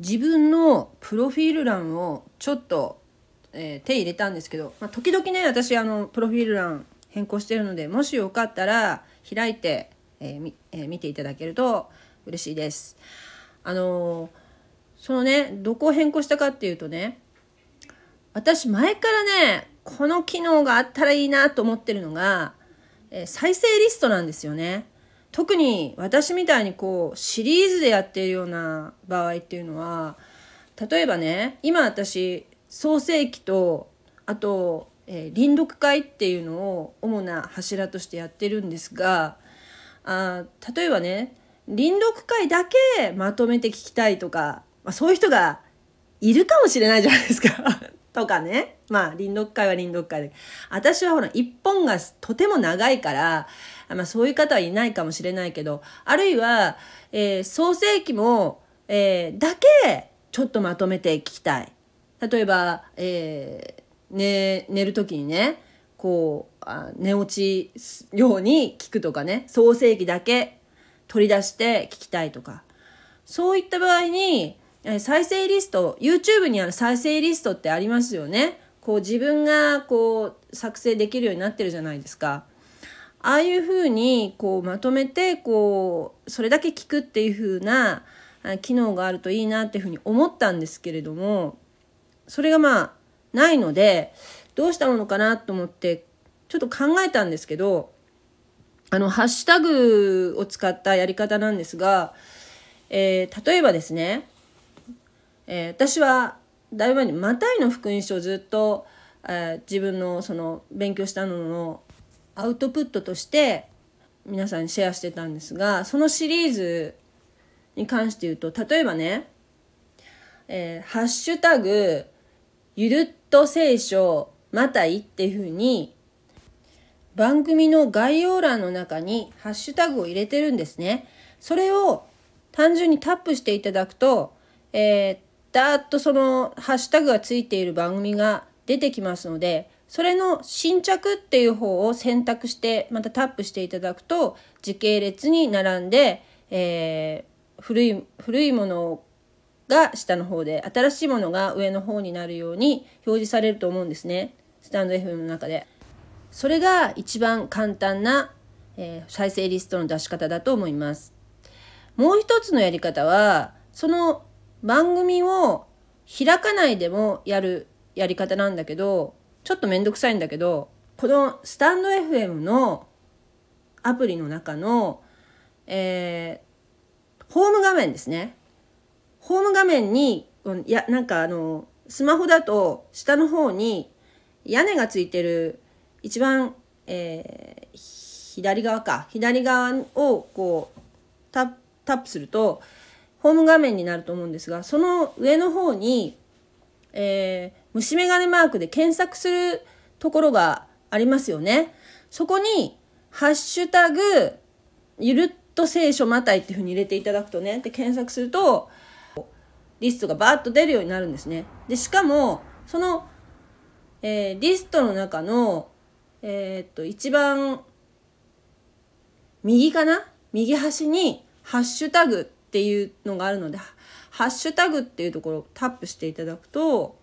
自分のプロフィール欄をちょっと、えー、手入れたんですけど、まあ、時々ね私あのプロフィール欄変更してるのでもしよかったら開いて、えーえー、見ていただけると嬉しいです。あのー、そのねどこを変更したかっていうとね私前からねこの機能があったらいいなと思ってるのが、え、再生リストなんですよね。特に私みたいにこうシリーズでやっているような場合っていうのは例えばね今私創世記とあと、えー、臨読会っていうのを主な柱としてやってるんですがあ例えばね臨読会だけまとめて聞きたいとか、まあ、そういう人がいるかもしれないじゃないですか とかね。まあ、臨読会は臨読会で。私はほら、一本がとても長いから、まあそういう方はいないかもしれないけど、あるいは、えー、創世記も、えー、だけちょっとまとめて聞きたい。例えば、えー、ね、寝る時にね、こう、あ寝落ちように聞くとかね、創世記だけ取り出して聞きたいとか。そういった場合に、再生リスト YouTube にある再生リストってありますよねこう自分がこう作成できるようになってるじゃないですかああいうふうにこうまとめてこうそれだけ聞くっていうふうな機能があるといいなっていうふうに思ったんですけれどもそれがまあないのでどうしたものかなと思ってちょっと考えたんですけどあのハッシュタグを使ったやり方なんですが、えー、例えばですねえー、私はだいぶ前にマタイの福音書をずっと、えー、自分のその勉強したののアウトプットとして皆さんにシェアしてたんですがそのシリーズに関して言うと例えばね「えー、ハッシュタグゆるっと聖書マタイ」っていうふうに番組の概要欄の中にハッシュタグを入れてるんですね。それを単純にタップしていただくと、えー、だーっとそのハッシュタグがついている番組が出てきますのでそれの新着っていう方を選択してまたタップしていただくと時系列に並んで、えー、古い古いものが下の方で新しいものが上の方になるように表示されると思うんですねスタンド FM の中で。それが一番簡単な、えー、再生リストの出し方だと思います。もう一つのやり方はその番組を開かないでもやるやり方なんだけどちょっとめんどくさいんだけどこのスタンド FM のアプリの中の、えー、ホーム画面ですね。ホーム画面にいやなんかあのスマホだと下の方に屋根がついてる一番、えー、左側か。左側をこうタップするとホーム画面になると思うんですが、その上の方に、えー、虫眼鏡マークで検索するところがありますよね。そこに、ハッシュタグ、ゆるっと聖書またいっていうふうに入れていただくとね、で検索すると、リストがバーッと出るようになるんですね。で、しかも、その、えー、リストの中の、えー、っと、一番、右かな？右端に、ハッシュタグっていうのがあるのでハッシュタグっていうところをタップしていただくと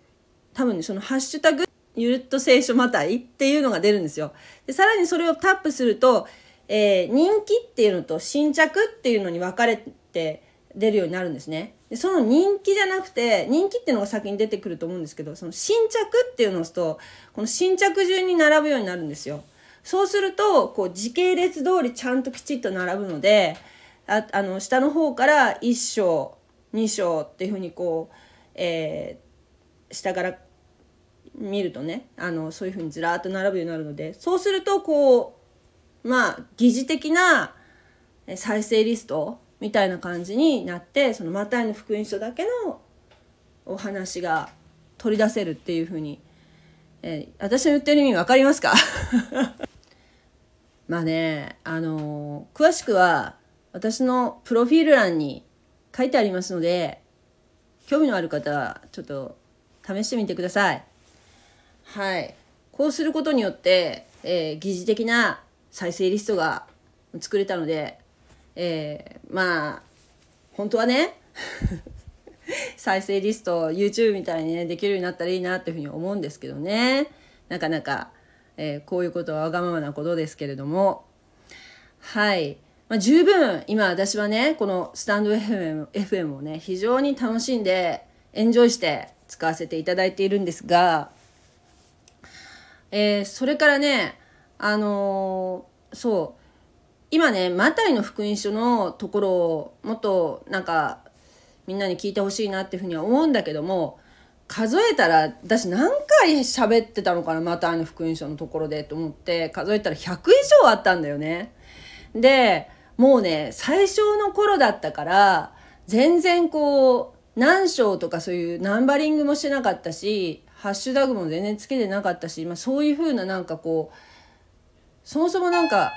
多分ねそのハッシュタグゆるっと聖書またいっていうのが出るんですよ。でさらにそれをタップすると、えー、人気っていうのと新着っていうのに分かれて出るようになるんですね。でその人気じゃなくて人気っていうのが先に出てくると思うんですけどその新着っていうのを押すとこの新着順に並ぶようになるんですよ。そうするとこう時系列通りちゃんときちっと並ぶのでああの下の方から1章2章っていうふうにこう、えー、下から見るとねあのそういうふうにずらっと並ぶようになるのでそうするとこうまあ疑似的な再生リストみたいな感じになってそのマタイの福音書だけのお話が取り出せるっていうふうに、えー、私の言ってる意味分かりますか？まあねあのー、詳しくは私のプロフィール欄に書いてありますので興味のある方はちょっと試してみてください。はい。こうすることによって、えー、疑似的な再生リストが作れたので、えー、まあ、本当はね 再生リスト YouTube みたいにねできるようになったらいいなっていうふうに思うんですけどね。なかなか、えー、こういうことはわがままなことですけれども。はい、まあ、十分今私はねこのスタンド FM, FM をね非常に楽しんでエンジョイして使わせていただいているんですが、えー、それからねあのー、そう今ねマタイの福音書のところをもっとなんかみんなに聞いてほしいなっていうふうには思うんだけども数えたら私何回喋ってたのかなマタイの福音書のところでと思って数えたら100以上あったんだよね。でもうね最初の頃だったから全然こう何章とかそういうナンバリングもしてなかったしハッシュタグも全然つけてなかったし、まあ、そういうふうななんかこうそもそもなんか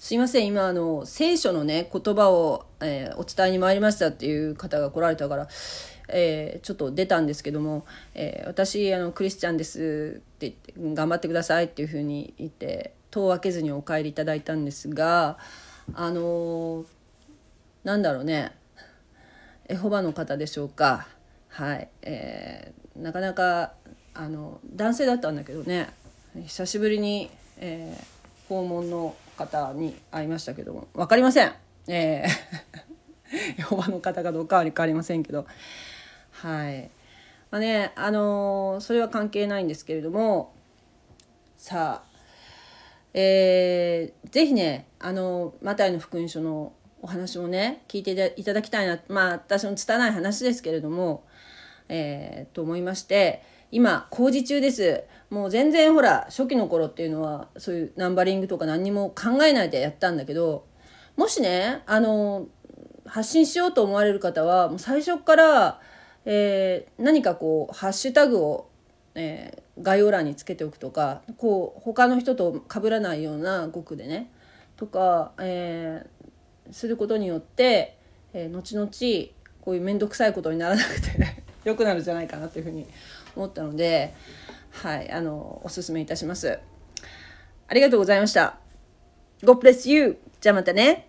すいません今あの聖書のね言葉を、えー、お伝えに参りましたっていう方が来られたから、えー、ちょっと出たんですけども、えー、私あのクリスチャンですって言って頑張ってくださいっていうふうに言って戸を開けずにお帰りいただいたんですがあのなんだろうねエホバの方でしょうか。はい、えー、なかなかあの男性だったんだけどね。久しぶりに、えー、訪問の方に会いましたけども。分かりません。えー、ヨバの方かどうかは分かりませんけど。はい。まあねあのー、それは関係ないんですけれども。さあえー、ぜひねあのマタイの福音書のお話もね聞いていただきたいなまあ私の拙い話ですけれども、えー、と思いまして今工事中です。もう全然ほら初期の頃っていうのはそういうナンバリングとか何にも考えないでやったんだけどもしねあの発信しようと思われる方はもう最初から、えー、何かこうハッシュタグを、えー、概要欄につけておくとかこう他の人と被らないような語句でねとか、えー、することによって、えー、後々こういう面倒くさいことにならなくて 良くなるんじゃないかなというふうに思ったので、はい、あの、おすすめいたします。ありがとうございました。God bless you! じゃあまたね。